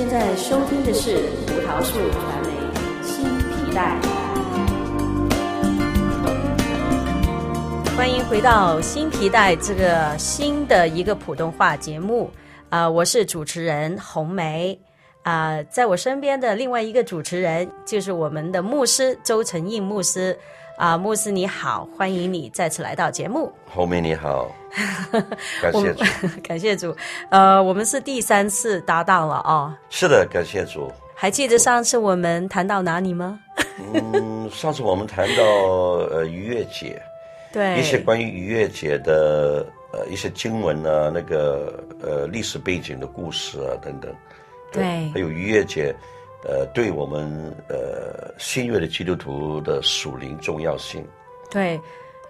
现在收听的是葡萄树传媒新皮带。欢迎回到新皮带这个新的一个普通话节目啊、我是主持人红梅啊、在我身边的另外一个主持人就是我们的牧师周成印牧师。啊，牧师你好，欢迎你再次来到节目。后面你好，感谢主，感谢主。呃，我们是第三次搭档了哦。是的，感谢主。还记得上次我们谈到哪里吗？嗯，上次我们谈到呃逾越节，对一些关于逾越节的呃一些经文啊，那个呃历史背景的故事啊等等，对，对还有逾越节。呃，对我们呃新约的基督徒的属灵重要性，对，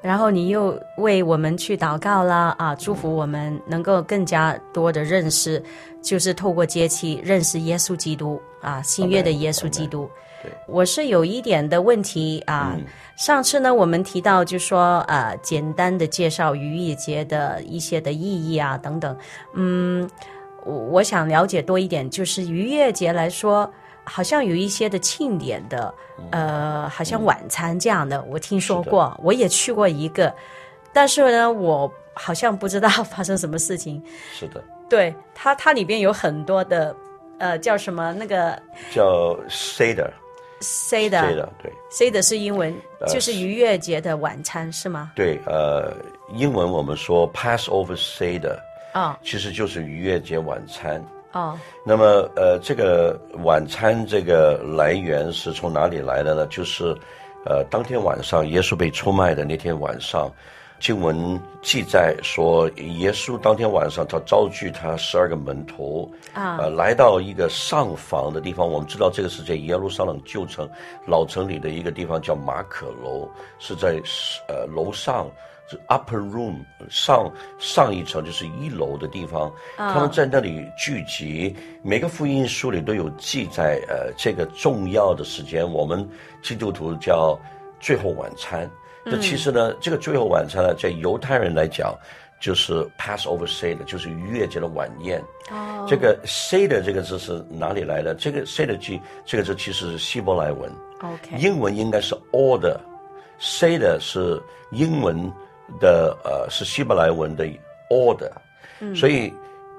然后你又为我们去祷告啦啊，祝福我们能够更加多的认识，嗯、就是透过节期认识耶稣基督啊，新约的耶稣基督。对，我是有一点的问题啊，嗯、上次呢我们提到就说呃简单的介绍逾越节的一些的意义啊等等，嗯，我我想了解多一点，就是逾越节来说。好像有一些的庆典的，呃，好像晚餐这样的，嗯、我听说过，我也去过一个，但是呢，我好像不知道发生什么事情。是的，对，它它里边有很多的，呃，叫什么那个叫 Seder，Seder，对，Seder 是英文，就是逾越节的晚餐，呃、是吗？对，呃，英文我们说 Passover Seder，啊、哦，其实就是逾越节晚餐。哦，那么呃，这个晚餐这个来源是从哪里来的呢？就是，呃，当天晚上耶稣被出卖的那天晚上，经文记载说，耶稣当天晚上他召聚他十二个门徒啊，呃，来到一个上房的地方。我们知道这个是在耶路撒冷旧城老城里的一个地方，叫马可楼，是在呃楼上。Upper room 上上一层就是一楼的地方，他们在那里聚集。每个福音书里都有记载，呃，这个重要的时间，我们基督徒叫最后晚餐。这其实呢，这个最后晚餐呢，在犹太人来讲，就是 Passover Seder，就是逾越节的晚宴。哦，这个 Seder 这个字是哪里来的？这个 Seder 字这个字其实是希伯来文。OK，英文应该是 Order，Seder 是英文。的呃是希伯来文的 order，嗯，所以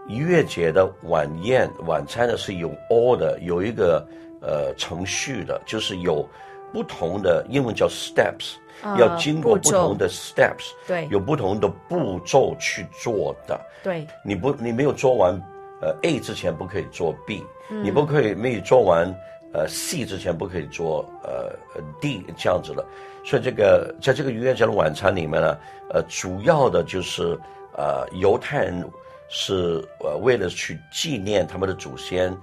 逾越节的晚宴晚餐呢是有 order 有一个呃程序的，就是有不同的英文叫 steps，呃，要经过不同的 steps，对，有不同的步骤去做的，对，你不你没有做完呃 A 之前不可以做 B，嗯，你不可以没有做完呃 C 之前不可以做呃 D 这样子的。所以这个在这个逾越节的晚餐里面呢，呃，主要的就是呃，犹太人是呃为了去纪念他们的祖先，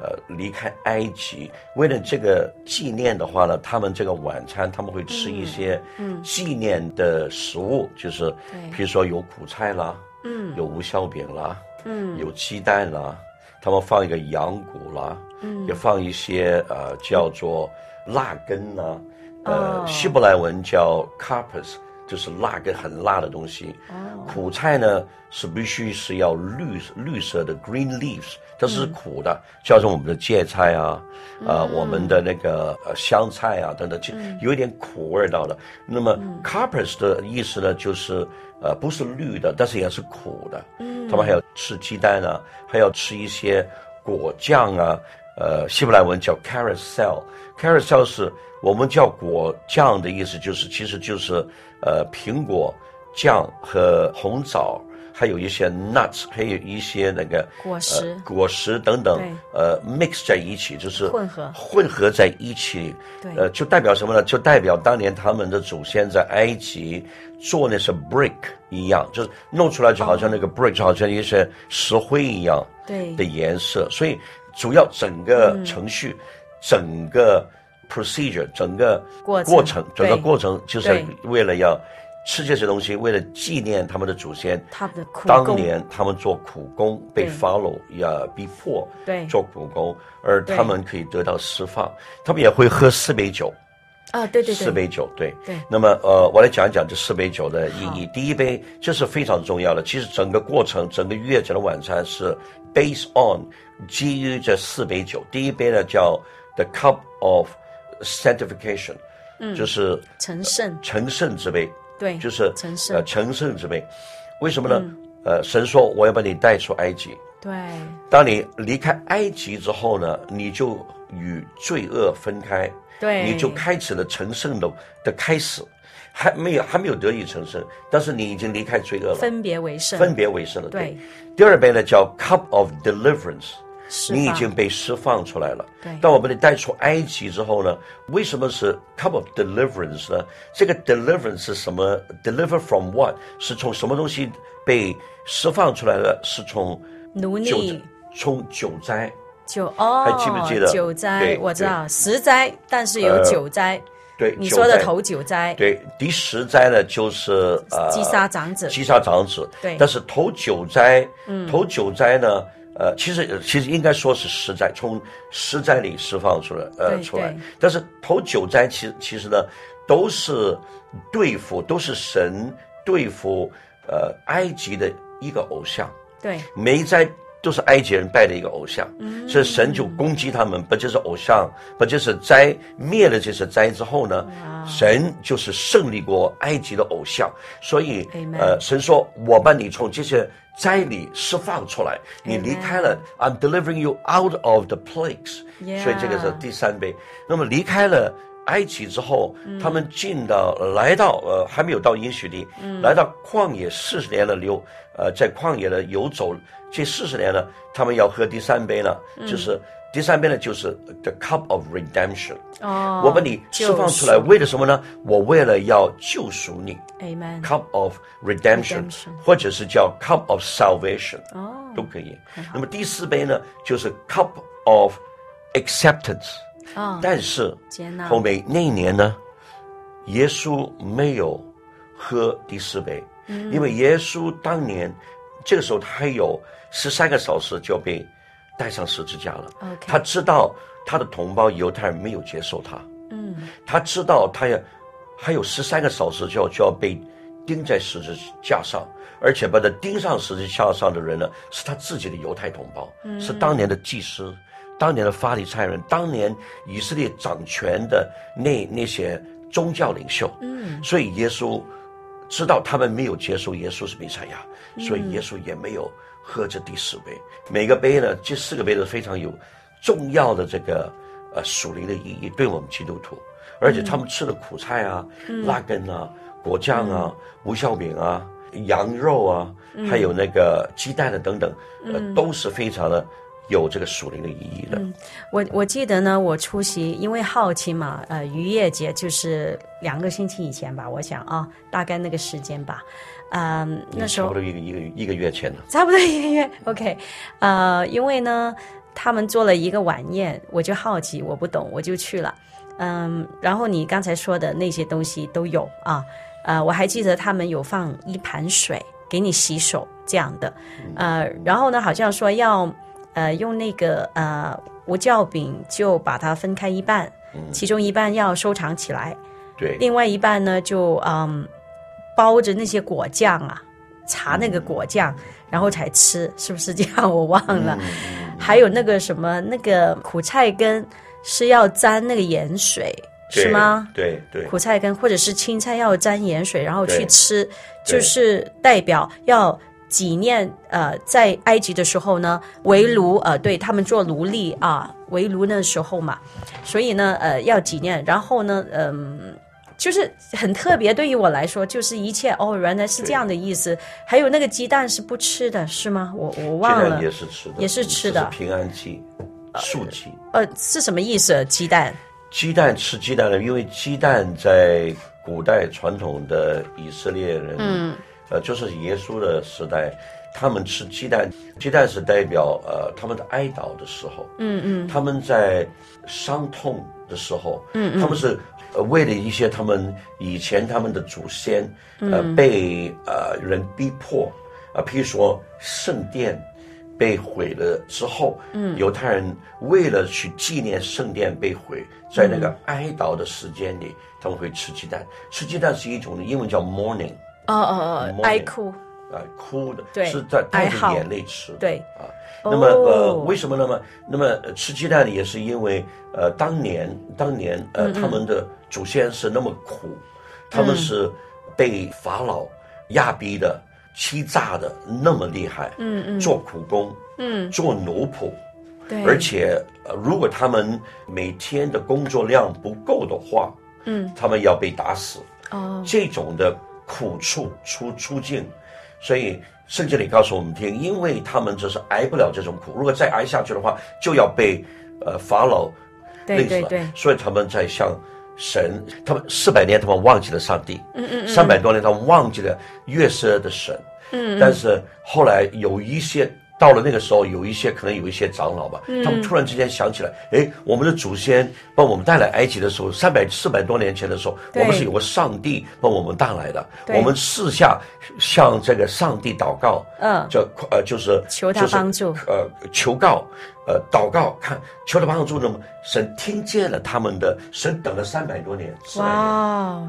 呃，离开埃及，为了这个纪念的话呢，他们这个晚餐他们会吃一些嗯纪念的食物，嗯、就是比如说有苦菜啦，嗯，有无酵饼啦，嗯，有鸡蛋啦，他们放一个羊骨啦，嗯，也放一些呃叫做辣根啦。呃，希伯来文叫 carpus，就是辣根很辣的东西。Oh. 苦菜呢是必须是要绿绿色的 green leaves，它是苦的，叫做我们的芥菜啊，啊、呃，我们的那个呃香菜啊等等，就有一点苦味道的。那么 carpus 的意思呢，就是呃不是绿的，但是也是苦的。他们还要吃鸡蛋啊，还要吃一些果酱啊。呃，希伯来文叫 carousel，carousel 是。我们叫果酱的意思就是，其实就是，呃，苹果酱和红枣，还有一些 nuts，还有一些那个果实、呃、果实等等，呃，mix 在一起，就是混合。混合在一起。对，呃，就代表什么呢？就代表当年他们的祖先在埃及做那些 brick 一样，就是弄出来就好像那个 brick，就好像一些石灰一样，对。的颜色。所以主要整个程序，嗯、整个。procedure 整个过程。整个过程就是为了要吃这些东西，为了纪念他们的祖先。他们的苦工，当年他们做苦工被 follow 呀逼迫，对，做苦工，而他们可以得到释放。他们也会喝四杯酒，啊，对对对，四杯酒，对对。那么呃，我来讲一讲这四杯酒的意义。第一杯这是非常重要的，其实整个过程，整个逾越节的晚餐是 based on 基于这四杯酒。第一杯呢叫 the cup of sanctification，嗯，就是成圣成圣之杯，对，就是成圣呃成圣之辈。为什么呢？呃，神说我要把你带出埃及。对。当你离开埃及之后呢，你就与罪恶分开。对，你就开始了成圣的的开始，还没有还没有得以成圣，但是你已经离开罪恶了，分别为圣，分别为圣了。对，对第二杯呢叫 cup of deliverance，你已经被释放出来了。对，当我把你带出埃及之后呢，为什么是 cup of deliverance 呢？这个 deliverance 是什么？deliver from what？是从什么东西被释放出来的？是从奴隶，从九灾。九哦，还记不记得九灾？我知道十灾，但是有九灾。对，你说的头九灾。对，第十灾呢就是呃，击杀长子。击杀长子。对，但是头九灾，嗯，头九灾呢，呃，其实其实应该说是十灾，从十灾里释放出来，呃，出来。但是头九灾其实其实呢，都是对付，都是神对付呃埃及的一个偶像。对，每一灾。都是埃及人拜的一个偶像，嗯、所以神就攻击他们，不就是偶像，不就是灾灭了这些灾之后呢？神就是胜利过埃及的偶像，所以呃，神说我把你从这些灾里释放出来，你离开了，I'm delivering you out of the plagues，所以这个是第三杯。那么离开了埃及之后，他们进到来到呃还没有到应许地，来到旷野四十年的流，呃，在旷野的游走。这四十年呢，他们要喝第三杯呢，嗯、就是第三杯呢，就是 the cup of redemption。哦，我把你释放出来，为了什么呢？我为了要救赎你。Amen。cup of redemption，, 或者是叫 cup of salvation，哦，都可以。那么第四杯呢，就是 cup of acceptance。哦，但是后面那一年呢，耶稣没有喝第四杯，嗯、因为耶稣当年这个时候他还有。十三个小时就被带上十字架了。他知道他的同胞犹太人没有接受他。嗯，他知道他要还有十三个小时就要就要被钉在十字架上，而且把他钉上十字架上的人呢，是他自己的犹太同胞，嗯、是当年的祭司，当年的法利赛人，当年以色列掌权的那那些宗教领袖。嗯，所以耶稣知道他们没有接受耶稣是弥赛亚，所以耶稣也没有。喝这第四杯，每个杯呢，这四个杯都非常有重要的这个呃属灵的意义，对我们基督徒，而且他们吃的苦菜啊、嗯、辣根啊、果酱啊、无、嗯、酵饼啊、羊肉啊，嗯、还有那个鸡蛋的等等，呃，嗯、都是非常的有这个属灵的意义的。嗯、我我记得呢，我出席，因为好奇嘛，呃，渔业节就是两个星期以前吧，我想啊，大概那个时间吧。嗯，um, 那时候差不多一个一个一个月前了，差不多一个月。OK，呃，因为呢，他们做了一个晚宴，我就好奇，我不懂，我就去了。嗯，然后你刚才说的那些东西都有啊，呃，我还记得他们有放一盘水给你洗手这样的，呃，然后呢，好像说要呃用那个呃无酵饼就把它分开一半，其中一半要收藏起来，对，另外一半呢就嗯。包着那些果酱啊，搽那个果酱，嗯、然后才吃，是不是这样？我忘了。嗯、还有那个什么，那个苦菜根是要沾那个盐水，是吗？对对。对苦菜根或者是青菜要沾盐水，然后去吃，就是代表要纪念呃，在埃及的时候呢，为奴呃，对他们做奴隶啊，为奴那时候嘛，所以呢呃要纪念，然后呢嗯。呃就是很特别，对于我来说，就是一切哦，原来是这样的意思。还有那个鸡蛋是不吃的，是吗？我我忘了。也是吃的，也是吃的。平安祭，素祭。呃，是什么意思？鸡蛋？鸡蛋吃鸡蛋的，因为鸡蛋在古代传统的以色列人，嗯，呃，就是耶稣的时代，他们吃鸡蛋，鸡蛋是代表呃他们的哀悼的时候，嗯嗯，他们在伤痛的时候，嗯嗯，他们是。呃，为了一些他们以前他们的祖先，呃，被呃人逼迫，啊、呃，譬如说圣殿被毁了之后，嗯，犹太人为了去纪念圣殿被毁，在那个哀悼的时间里，他们会吃鸡蛋。吃鸡蛋是一种英文叫 mourning，哦哦哦，哀哭，啊，哭的，对，是在带着眼泪吃，对。啊。那么呃，为什么那么那么吃鸡蛋也是因为呃，当年当年呃，他们的祖先是那么苦，他们是被法老压逼的。欺诈的那么厉害，嗯嗯，做苦工，嗯，做奴仆，对，而且呃，如果他们每天的工作量不够的话，嗯，他们要被打死，哦，这种的苦处出出境，所以圣经里告诉我们听，因为他们就是挨不了这种苦，如果再挨下去的话，就要被呃法老累死了，对对对，所以他们在向。神，他们四百年，他们忘记了上帝。嗯嗯，三百多年，他们忘记了约瑟的神。嗯，但是后来有一些到了那个时候，有一些可能有一些长老吧，他们突然之间想起来，哎，我们的祖先把我们带来埃及的时候，三百四百多年前的时候，我们是有个上帝把我们带来的。我们四下向这个上帝祷告，嗯，就呃就是求他帮助，呃求告。呃，祷告看求他帮助，那么神听见了他们的，神等了三百多年，哇，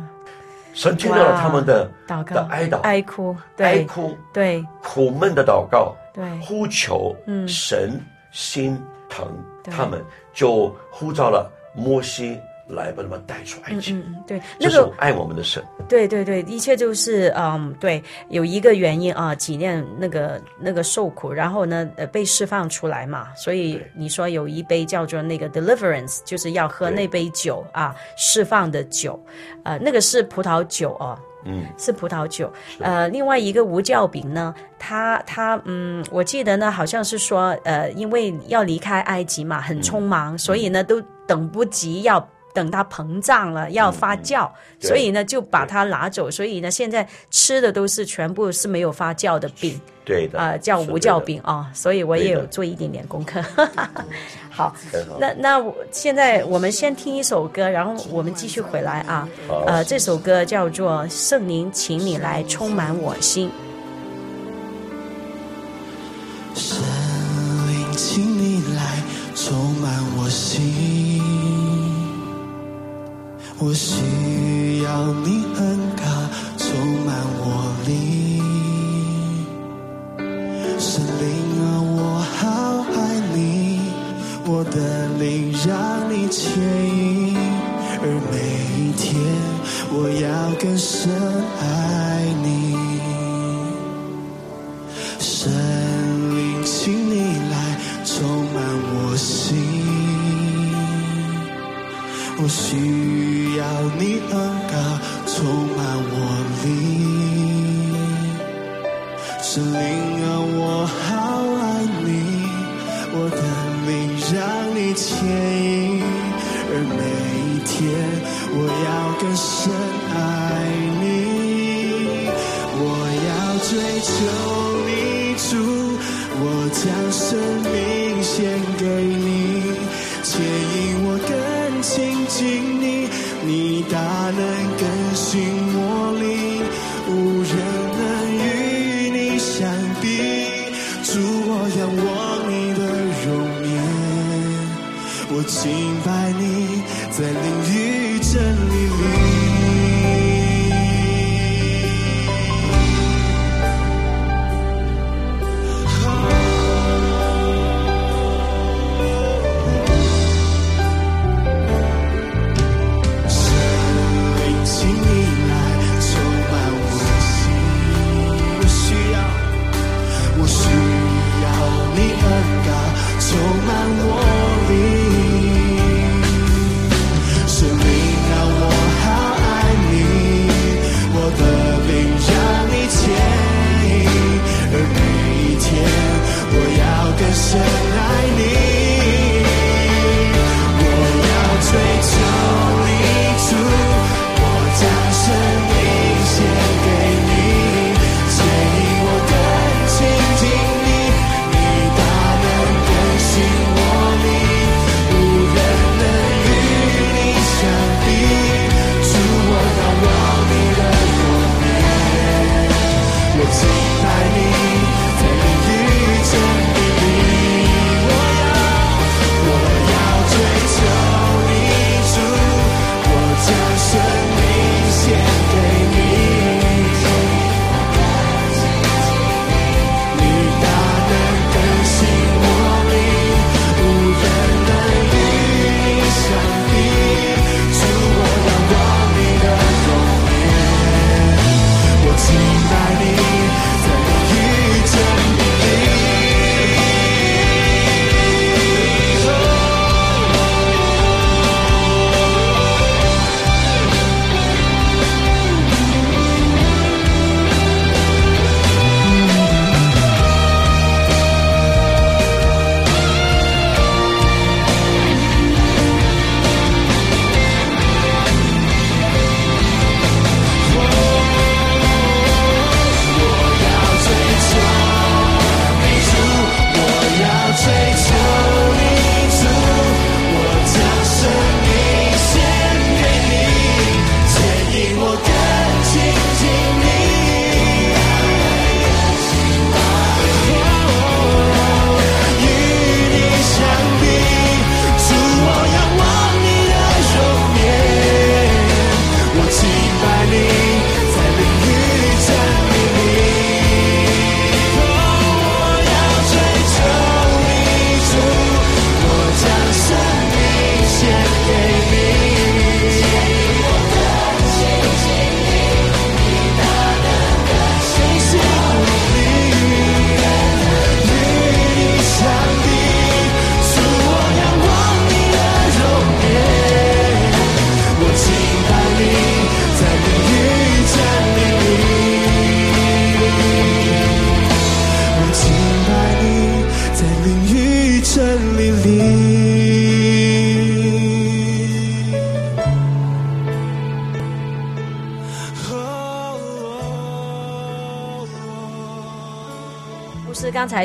神听到了他们的祷告。的哀祷哀哭，哀哭对苦闷的祷告，对呼求，嗯，神心疼他们，就呼召了摩西。来把他们带出埃及。嗯嗯，对，那个爱我们的神。对对对，一切就是嗯，对，有一个原因啊，纪念那个那个受苦，然后呢，呃，被释放出来嘛。所以你说有一杯叫做那个 deliverance，就是要喝那杯酒啊，释放的酒，呃，那个是葡萄酒哦。嗯，是葡萄酒。呃，另外一个无酵饼呢，它它嗯，我记得呢，好像是说呃，因为要离开埃及嘛，很匆忙，嗯、所以呢，都等不及要。等它膨胀了，要发酵，嗯、所以呢就把它拿走。所以呢，现在吃的都是全部是没有发酵的饼，对的，啊、呃，叫无酵饼啊、哦。所以我也有做一点点功课。好，好，那那现在我们先听一首歌，然后我们继续回来啊。呃，这首歌叫做《圣灵，请你来充满我心》。圣灵，请你来充满我心。我需要你恩卡充满我灵，圣灵啊，我好爱你，我的灵让你牵引，而每一天我要更深爱。牵引我更亲近你。你大能更新我灵，无人能与你相比。主，我仰望你的容颜，我敬拜你在灵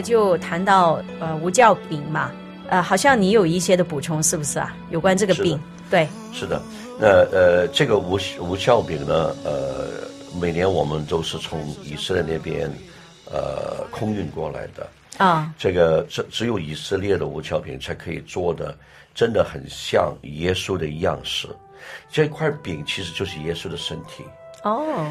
就谈到呃无酵饼嘛，呃，好像你有一些的补充，是不是啊？有关这个饼，对，是的。那呃，这个无无酵饼呢，呃，每年我们都是从以色列那边呃空运过来的啊。这个只只有以色列的无酵饼才可以做的，真的很像耶稣的样式。这块饼其实就是耶稣的身体哦。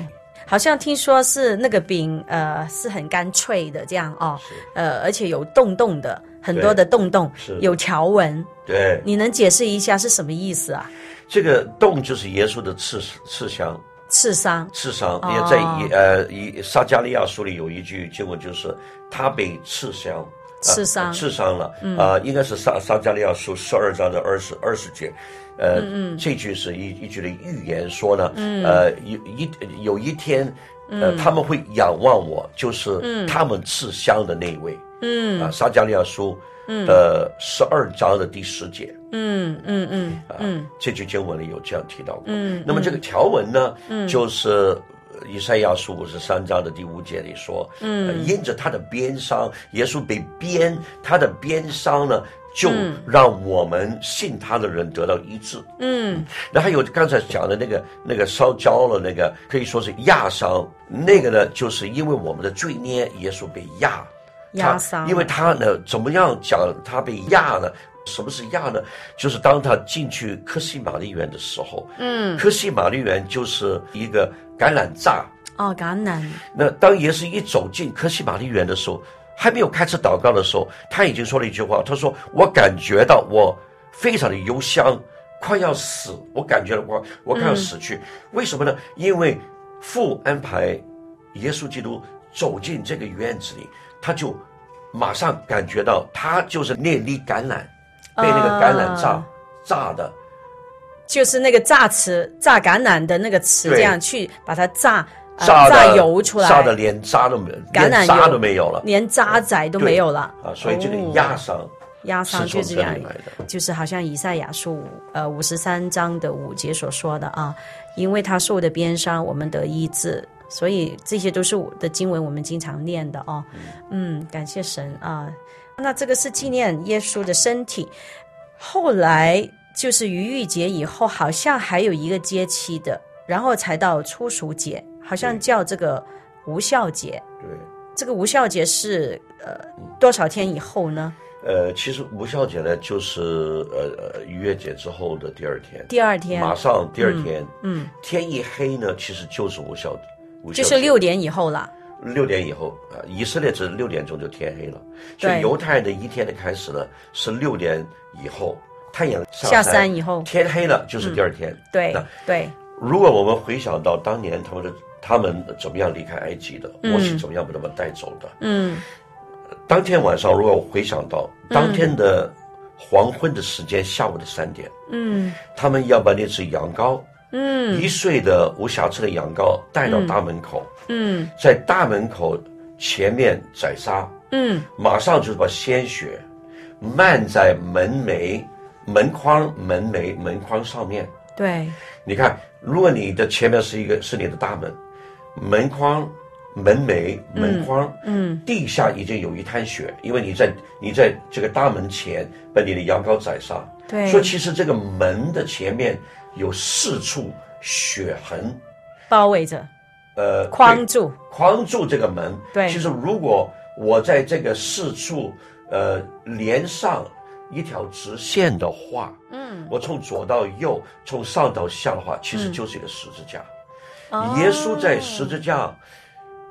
好像听说是那个饼，呃，是很干脆的这样哦，呃，而且有洞洞的，很多的洞洞，有条纹。对，你能解释一下是什么意思啊？这个洞就是耶稣的刺刺伤，刺伤，刺伤。也在以呃以撒加利亚书里有一句经文，就是他被刺伤，刺伤，刺伤了。啊，应该是撒撒加利亚书十二章的二十二十节。呃，嗯嗯这句是一一句的预言，说呢，嗯、呃，有一有一天，呃，嗯、他们会仰望我，就是他们刺伤的那一位，嗯，啊，撒加利亚书，的，十二章的第十节，嗯嗯嗯，啊，这句经文里有这样提到过，嗯，那么这个条文呢，嗯，就是以赛亚书五十三章的第五节里说，嗯、呃，因着他的鞭伤，耶稣被鞭，他的鞭伤呢。就让我们信他的人得到医治。嗯，那还有刚才讲的那个那个烧焦了那个，可以说是压伤。那个呢，就是因为我们的罪孽，耶稣被压，压伤。因为他呢，怎么样讲他被压呢？什么是亚呢？就是当他进去科西玛丽园的时候，嗯，科西玛丽园就是一个橄榄榨。哦，橄榄。那当耶稣一走进科西玛丽园的时候。还没有开始祷告的时候，他已经说了一句话。他说：“我感觉到我非常的忧伤，快要死。我感觉到我我快要死去。嗯、为什么呢？因为父安排耶稣基督走进这个院子里，他就马上感觉到他就是那粒橄榄被那个橄榄榨榨的，就是那个榨池榨橄榄的那个池，这样去把它榨。”榨的油出来，榨的连渣都没有，橄榄渣都没有了，连渣仔都没有了啊！所以这个压伤，压伤就是这样，就是好像以赛亚书呃五十三章的五节所说的啊，因为他受的鞭伤，我们得医治，所以这些都是我的经文，我们经常念的哦。嗯，感谢神啊！那这个是纪念耶稣的身体。后来就是逾越节以后，好像还有一个节期的，然后才到初熟节。好像叫这个无效节，对，这个无效节是呃多少天以后呢？呃，其实无效节呢，就是呃呃逾越节之后的第二天，第二天马上第二天，嗯，嗯天一黑呢，其实就是无效，无效就是六点以后了。六点以后啊，以色列是六点钟就天黑了，所以犹太人的一天的开始呢是六点以后，太阳下山，以后，天黑了就是第二天。嗯、对，那对。如果我们回想到当年他们的。他们怎么样离开埃及的？我是怎么样把他们带走的？嗯，当天晚上，如果我回想到当天的黄昏的时间，下午的三点，嗯，他们要把那只羊羔，嗯，一岁的无瑕疵的羊羔带到大门口，嗯，在大门口前面宰杀，嗯，马上就是把鲜血漫在门楣、门框、门楣、门框上面。对，你看，如果你的前面是一个是你的大门。门框、门楣、门框，嗯，嗯，地下已经有一滩血，因为你在你在这个大门前把你的羊羔宰杀，对，所以其实这个门的前面有四处血痕，包围着，呃，框住，框住这个门，对，其实如果我在这个四处，呃，连上一条直线的话，嗯，我从左到右，从上到下的话，其实就是一个十字架。嗯。耶稣在十字架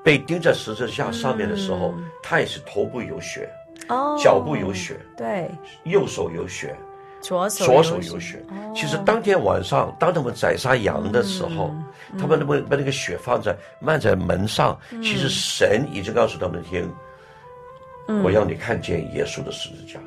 被钉在十字架上面的时候，他也是头部有血，哦。脚部有血，对，右手有血，左手左手有血。其实当天晚上，当他们宰杀羊的时候，他们把把那个血放在漫在门上，其实神已经告诉他们听，我要你看见耶稣的十字架。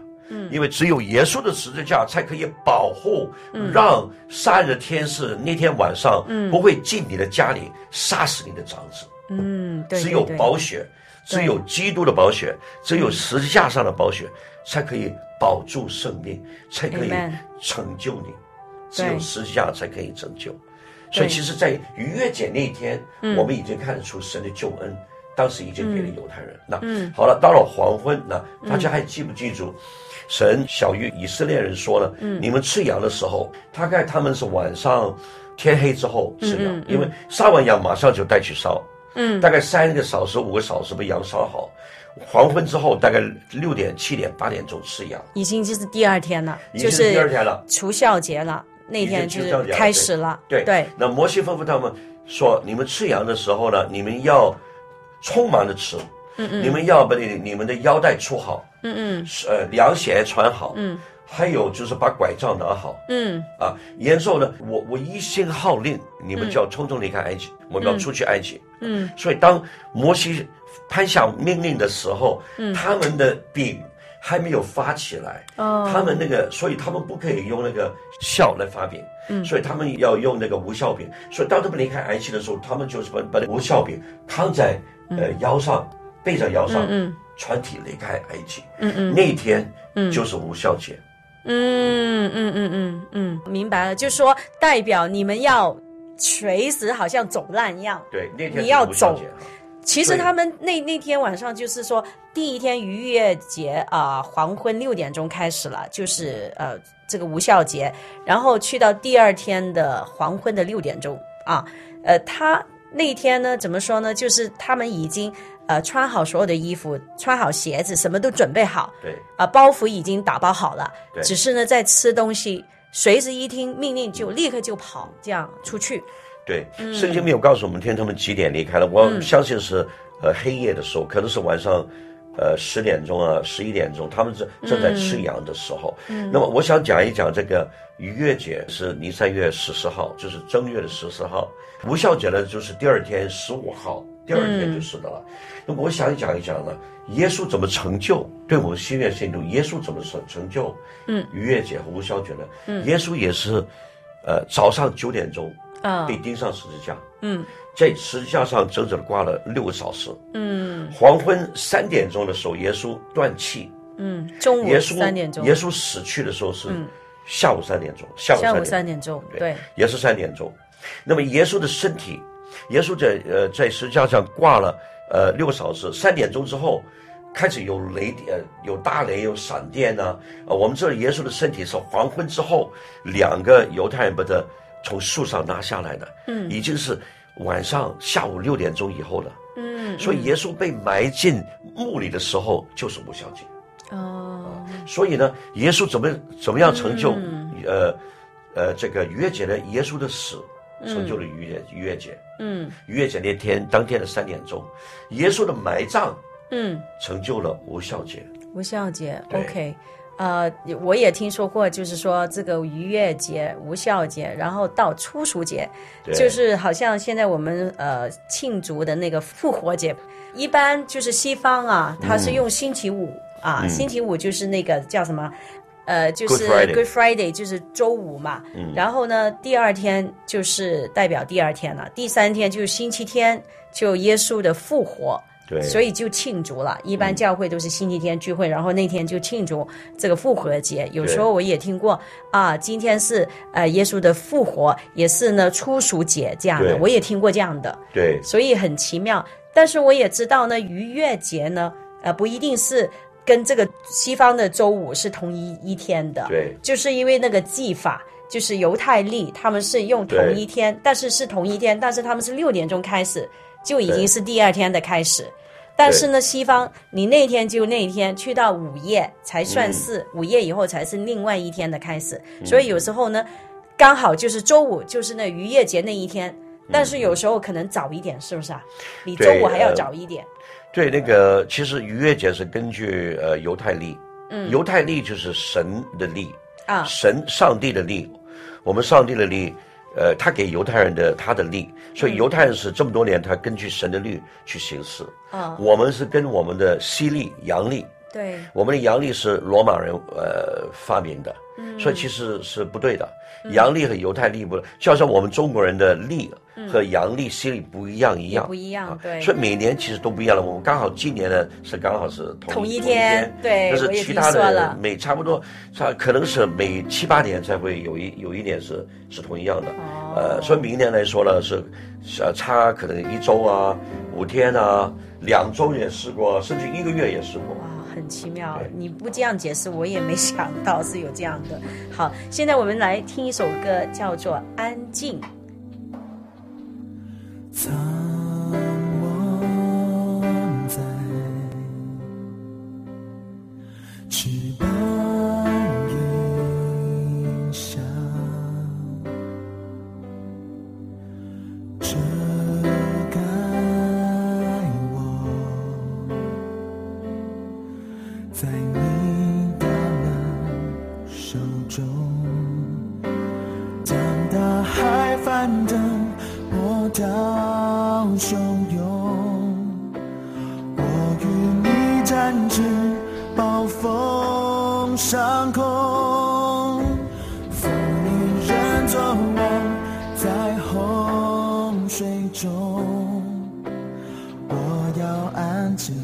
因为只有耶稣的十字架才可以保护，让杀人的天使那天晚上不会进你的家里杀死你的长子。嗯，对，只有宝血，只有基督的宝血，只有十字架上的宝血，才可以保住生命，才可以成就你。只有十字架才可以拯救。所以，其实，在逾越节那一天，我们已经看得出神的救恩当时已经给了犹太人。那嗯，好了，到了黄昏，那大家还记不记住？神小于以色列人说了，嗯，你们吃羊的时候，大概他们是晚上天黑之后吃羊，因为杀完羊马上就带去烧，嗯，大概三个小时五个小时把羊烧好，黄昏之后大概六点七点八点钟吃羊，已经就是第二天了，就是第二天了，除孝节了，那天就是开始了，对。对。那摩西吩咐他们说，你们吃羊的时候呢，你们要匆忙的吃。嗯嗯，你们要把你你们的腰带束好，嗯嗯，呃，凉鞋穿好，嗯，还有就是把拐杖拿好，嗯，啊，延寿呢，我我一心号令，你们就要匆匆离开埃及，我们要出去埃及，嗯，所以当摩西颁下命令的时候，嗯，他们的饼还没有发起来，哦，他们那个，所以他们不可以用那个酵来发饼，嗯，所以他们要用那个无效饼，所以当他们离开埃及的时候，他们就是把把那无效饼扛在呃腰上。背在腰上，嗯，船体离开埃及，嗯嗯，那一天，嗯，就是无效节，嗯嗯嗯嗯嗯嗯嗯，明白了，就是说代表你们要随时好像走烂一样，对，那天你要走。其实他们那那天晚上就是说第一天逾越节啊，黄昏六点钟开始了，就是呃这个无效节，然后去到第二天的黄昏的六点钟啊，呃，他那天呢怎么说呢？就是他们已经。呃，穿好所有的衣服，穿好鞋子，什么都准备好。对，啊、呃，包袱已经打包好了。对，只是呢，在吃东西，随时一听命令就立刻就跑，这样出去。对，圣经没有告诉我们天他们几点离开了，我相信是呃黑夜的时候，可能是晚上，呃十点钟啊，十一点钟，他们正正在吃羊的时候。嗯，那么我想讲一讲这个逾越节是尼三月十四号，就是正月的十四号，无酵节呢就是第二天十五号。第二天就是的了，那么我想讲一讲呢，耶稣怎么成就？对我们心愿信徒，耶稣怎么成成就？嗯，逾越节和无酵节呢？嗯，耶稣也是，呃，早上九点钟啊。被钉上十字架，嗯，在十字架上整整挂了六个小时，嗯，黄昏三点钟的时候，耶稣断气，嗯，中午三点钟，耶稣死去的时候是下午三点钟，下午三点钟，对，也是三点钟，那么耶稣的身体。耶稣在呃在十字架上挂了呃六个小时，三点钟之后开始有雷电，有大雷，有闪电呢、啊。呃，我们知道耶稣的身体是黄昏之后两个犹太人把他从树上拿下来的，嗯，已经是晚上下午六点钟以后了，嗯，所以耶稣被埋进墓里的时候就是无酵节，哦、呃，所以呢，耶稣怎么怎么样成就、嗯、呃呃这个逾越节呢？耶稣的死。成就了逾越逾越节，嗯，逾越节那天当天的三点钟，耶稣的埋葬，嗯，成就了无效节。无效节，OK，呃，我也听说过，就是说这个逾越节、无效节，然后到初熟节，就是好像现在我们呃庆祝的那个复活节，一般就是西方啊，它是用星期五、嗯、啊，星期五就是那个叫什么？呃，就是 Good Friday，就是周五嘛。嗯。然后呢，第二天就是代表第二天了。第三天就是星期天，就耶稣的复活。对。所以就庆祝了。一般教会都是星期天聚会，嗯、然后那天就庆祝这个复活节。有时候我也听过啊，今天是呃耶稣的复活，也是呢初熟节这样的。我也听过这样的。对。所以很奇妙。但是我也知道呢，逾越节呢，呃，不一定是。跟这个西方的周五是同一一天的，对，就是因为那个技法，就是犹太历，他们是用同一天，但是是同一天，但是他们是六点钟开始，就已经是第二天的开始。但是呢，西方你那天就那一天，去到午夜才算是、嗯、午夜以后才是另外一天的开始。所以有时候呢，刚好就是周五，就是那逾越节那一天，但是有时候可能早一点，是不是啊？比周五还要早一点。对，那个其实逾越节是根据呃犹太历，嗯，犹太历就是神的历啊，神上帝的历，我们上帝的历，呃，他给犹太人的他的历，所以犹太人是这么多年他根据神的律去行事，啊，我们是跟我们的西历阳历，对，我们的阳历是罗马人呃发明的，嗯，所以其实是不对的，阳历和犹太历不，就像我们中国人的历。和阳历、西历不一样一样，不一样，对。所以每年其实都不一样了。我们刚好今年呢是刚好是同一天，对。但是其他的每差不多差可能是每七八年才会有一有一年是是同一样的。呃，所以明年来说呢，是呃差可能一周啊、五天啊、两周也试过，甚至一个月也试过。哇，很奇妙！你不这样解释，我也没想到是有这样的。好，现在我们来听一首歌，叫做《安静》。与你展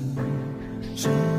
翅，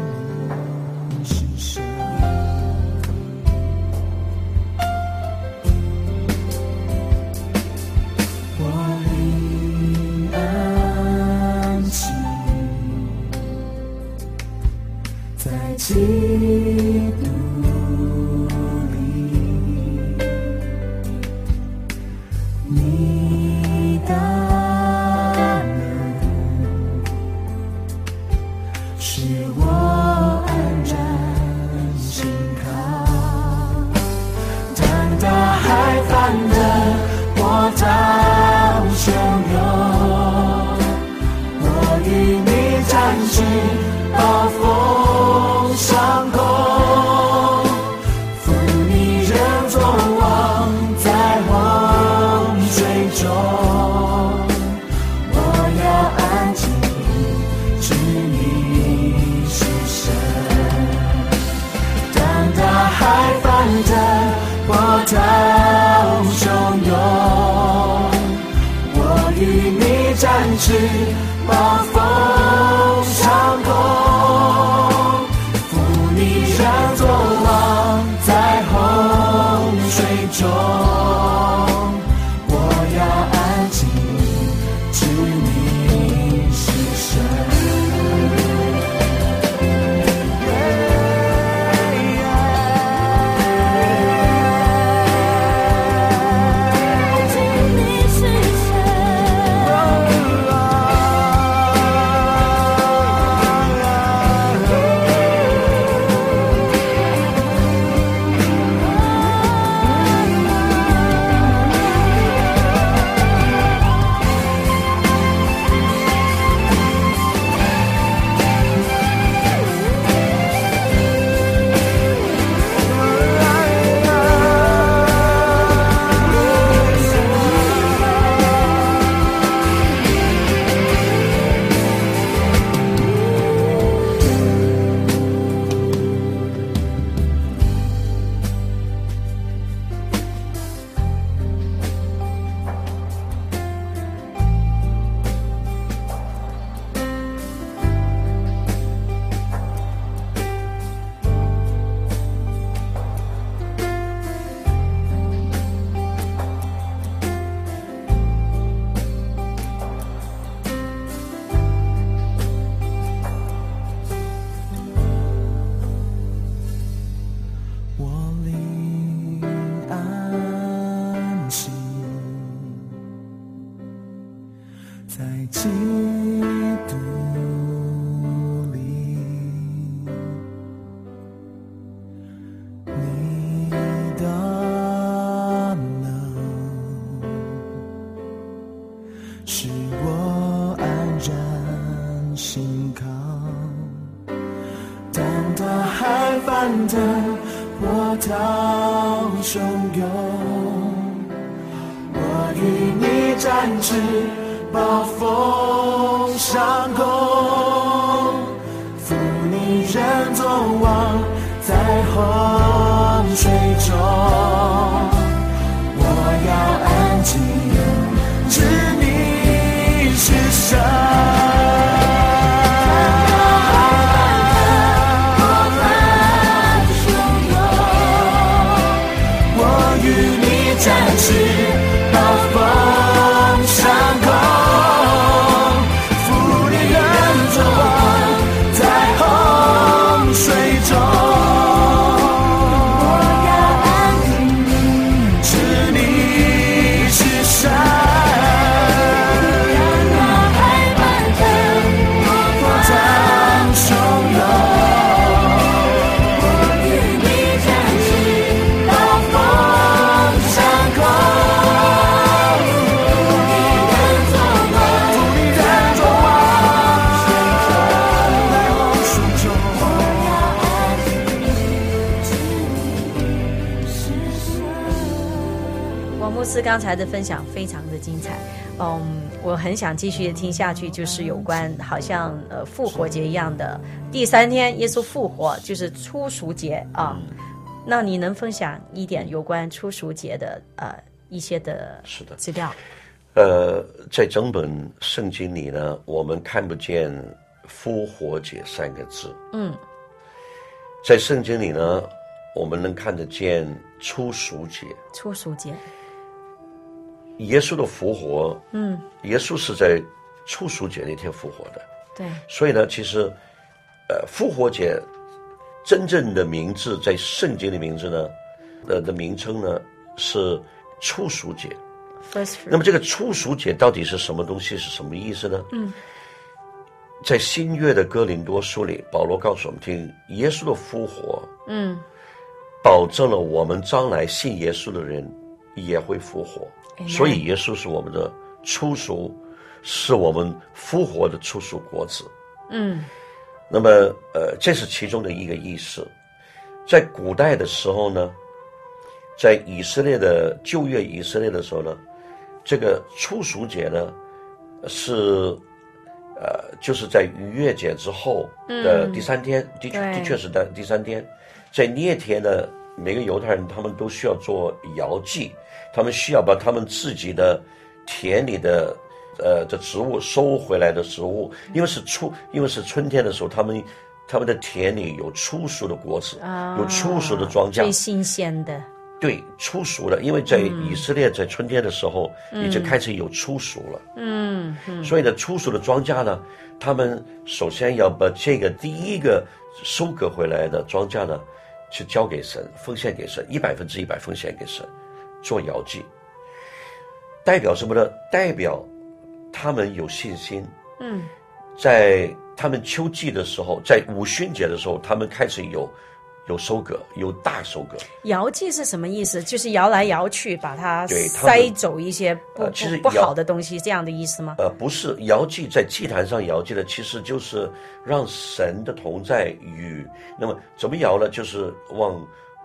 才的分享非常的精彩，嗯，我很想继续听下去，就是有关好像呃复活节一样的第三天，耶稣复活就是初熟节啊。那你能分享一点有关初熟节的呃一些的资料？呃，在整本圣经里呢，我们看不见复活节三个字。嗯，在圣经里呢，我们能看得见初熟节。初熟节。耶稣的复活，嗯，耶稣是在初暑节那天复活的，对。所以呢，其实，呃，复活节真正的名字在圣经的名字呢，呃的名称呢是初暑节。那么这个初暑节到底是什么东西？是什么意思呢？嗯，在新约的哥林多书里，保罗告诉我们听，耶稣的复活，嗯，保证了我们将来信耶稣的人也会复活。所以耶稣是我们的初熟，是我们复活的初熟果子。嗯，那么呃，这是其中的一个意思。在古代的时候呢，在以色列的旧约以色列的时候呢，这个初熟节呢是呃，就是在逾越节之后的第三天，嗯、的确的确是在第三天，在那天呢，每个犹太人他们都需要做摇祭。他们需要把他们自己的田里的呃的植物收回来的植物，因为是初，因为是春天的时候，他们他们的田里有初熟的果子，啊、有初熟的庄稼，最新鲜的。对，初熟的，因为在以色列在春天的时候，嗯、已经开始有初熟了。嗯嗯。所以呢，初熟的庄稼呢，他们首先要把这个第一个收割回来的庄稼呢，去交给神，奉献给神，一百分之一百奉献给神。做摇祭，代表什么呢？代表他们有信心。嗯，在他们秋季的时候，在五旬节的时候，他们开始有有收割，有大收割。摇祭是什么意思？就是摇来摇去，把它筛走一些不不、呃、不好的东西，这样的意思吗？呃，不是，摇祭在祭坛上摇祭的，其实就是让神的同在与。那么怎么摇呢？就是往。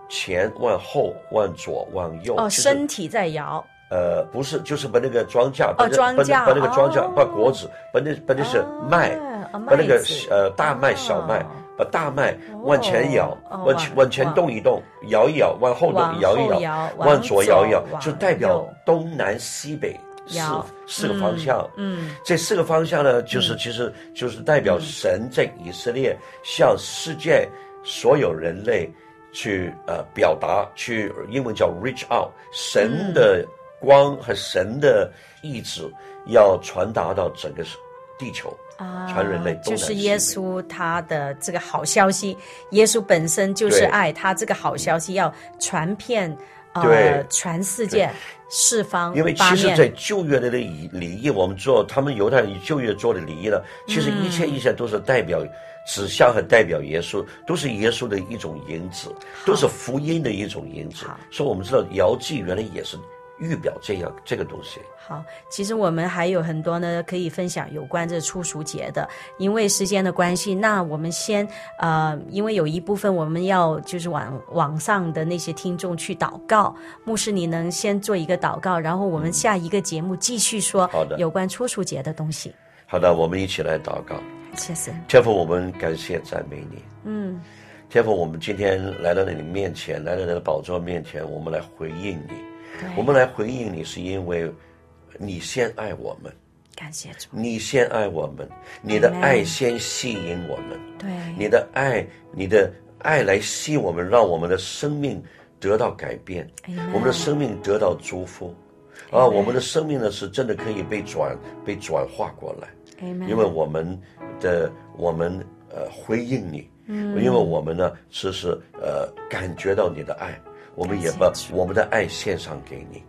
前往后，往左往右。哦，身体在摇。呃，不是，就是把那个庄稼，把那把那把那个庄稼，把果子，把那把那是麦，把那个呃大麦、小麦，把大麦往前摇，往前往前动一动，摇一摇，往后动摇一摇，往左摇一摇，就代表东南西北四四个方向。嗯，这四个方向呢，就是其实就是代表神在以色列向世界所有人类。去呃表达，去英文叫 reach out，神的光和神的意志要传达到整个地球啊，传人类。就是耶稣他的这个好消息，耶稣本身就是爱，他这个好消息要传遍呃全世界四方。因为其实，在旧约的礼礼仪，我们做他们犹太人旧约做的礼仪呢，其实一切一切都是代表。指向和代表耶稣，都是耶稣的一种影子，都是福音的一种影子。所以，我们知道摇祭原来也是预表这样这个东西。好，其实我们还有很多呢可以分享有关这初熟节的，因为时间的关系，那我们先呃，因为有一部分我们要就是网网上的那些听众去祷告，牧师你能先做一个祷告，然后我们下一个节目继续说有关初熟节的东西。好的，我们一起来祷告。谢谢天父，我们感谢赞美你。嗯，天父，我们今天来到你面前，来到你的宝座面前，我们来回应你。对。我们来回应你，是因为你先爱我们。感谢主，你先爱我们，你的爱先吸引我们。对，你的爱，你的爱来吸引我们，让我们的生命得到改变，对我们的生命得到祝福。啊，我们的生命呢，是真的可以被转被转化过来。因为我们的我们呃回应你，嗯，因为我们呢是是呃感觉到你的爱，我们也把我们的爱献上给你，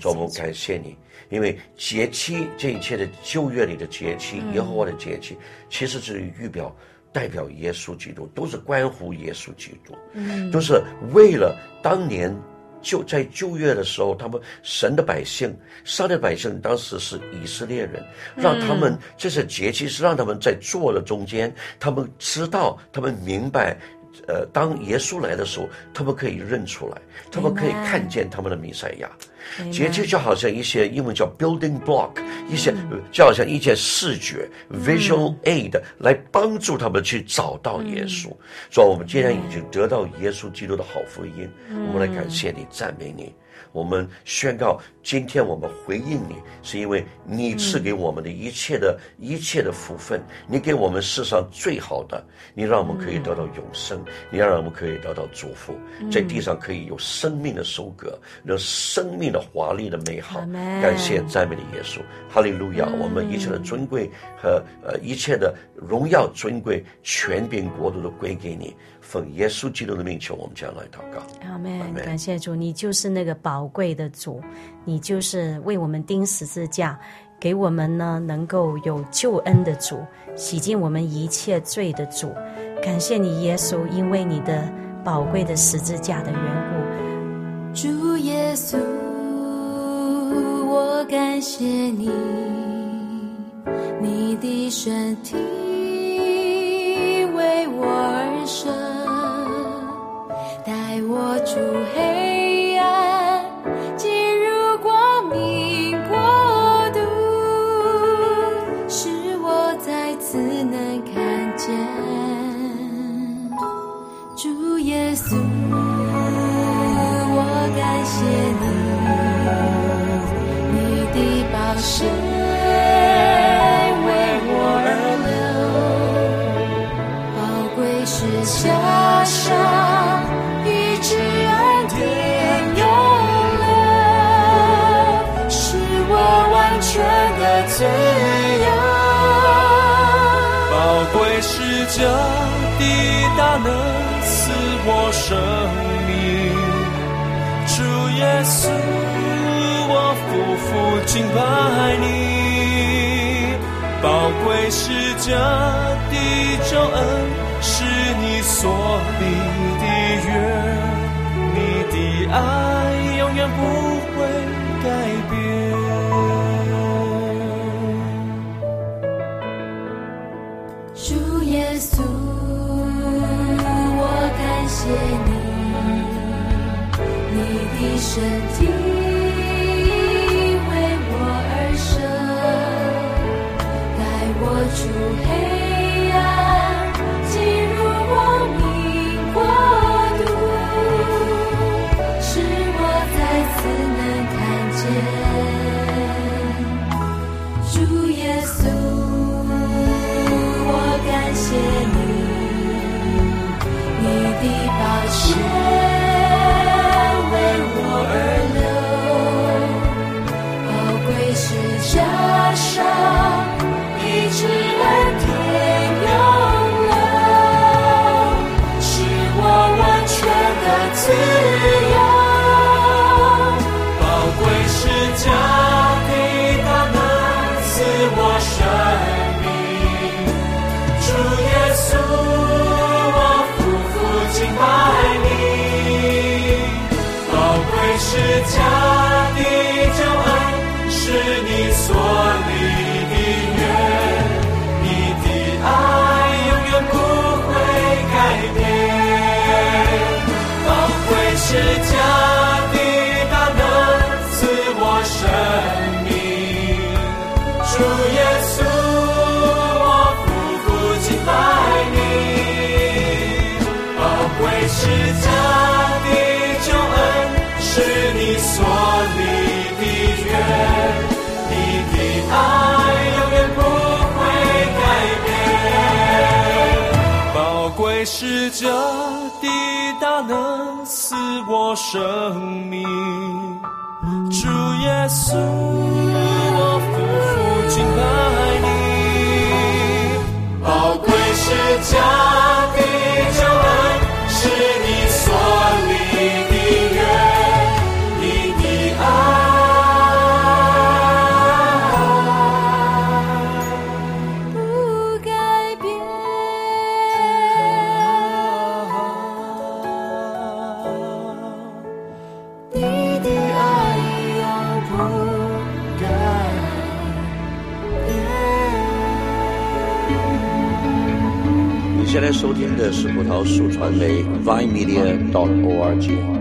所以我们感谢你。因为节期这一切的旧约里的节期，耶和华的节期，其实是预表代表耶稣基督，都是关乎耶稣基督，嗯，都是为了当年。就在旧约的时候，他们神的百姓，上帝的百姓当时是以色列人，让他们这些节期是让他们在做的中间，他们知道，他们明白，呃，当耶稣来的时候，他们可以认出来，他们可以看见他们的弥赛亚。结界就好像一些英文叫 building block，一些就好像一些视觉 visual aid 来帮助他们去找到耶稣。所以，我们既然已经得到耶稣基督的好福音，我们来感谢你，赞美你。我们宣告，今天我们回应你，是因为你赐给我们的一切的、嗯、一切的福分，你给我们世上最好的，你让我们可以得到永生，嗯、你让我们可以得到祝福，在地上可以有生命的收割，有生命的华丽的美好。嗯、感谢赞美的耶稣，哈利路亚！嗯、我们一切的尊贵和呃一切的荣耀、尊贵、权柄、国度都归给你。奉耶稣基督的名求，我们将来祷告。阿门。感谢主，你就是那个宝贵的主，你就是为我们钉十字架，给我们呢能够有救恩的主，洗净我们一切罪的主。感谢你，耶稣，因为你的宝贵的十字架的缘故。主耶稣，我感谢你，你的身体为我而生。就黑。这的大能赐我生命。主耶稣，我夫妇敬拜你。宝贵是这的救恩，是你所立的约，你的爱永远不会改变。耶稣，我感谢你，你的身体为我而生，带我出黑是家的大能赐我生命，主耶稣，我夫妇敬拜你。宝贵是家的旧恩。是你所立的约，你的爱永远不会改变。宝贵是这的大能赐我生命，主耶稣，我夫妇敬拜你。宝贵是家收听的是葡萄树传媒 Vine Media dot org。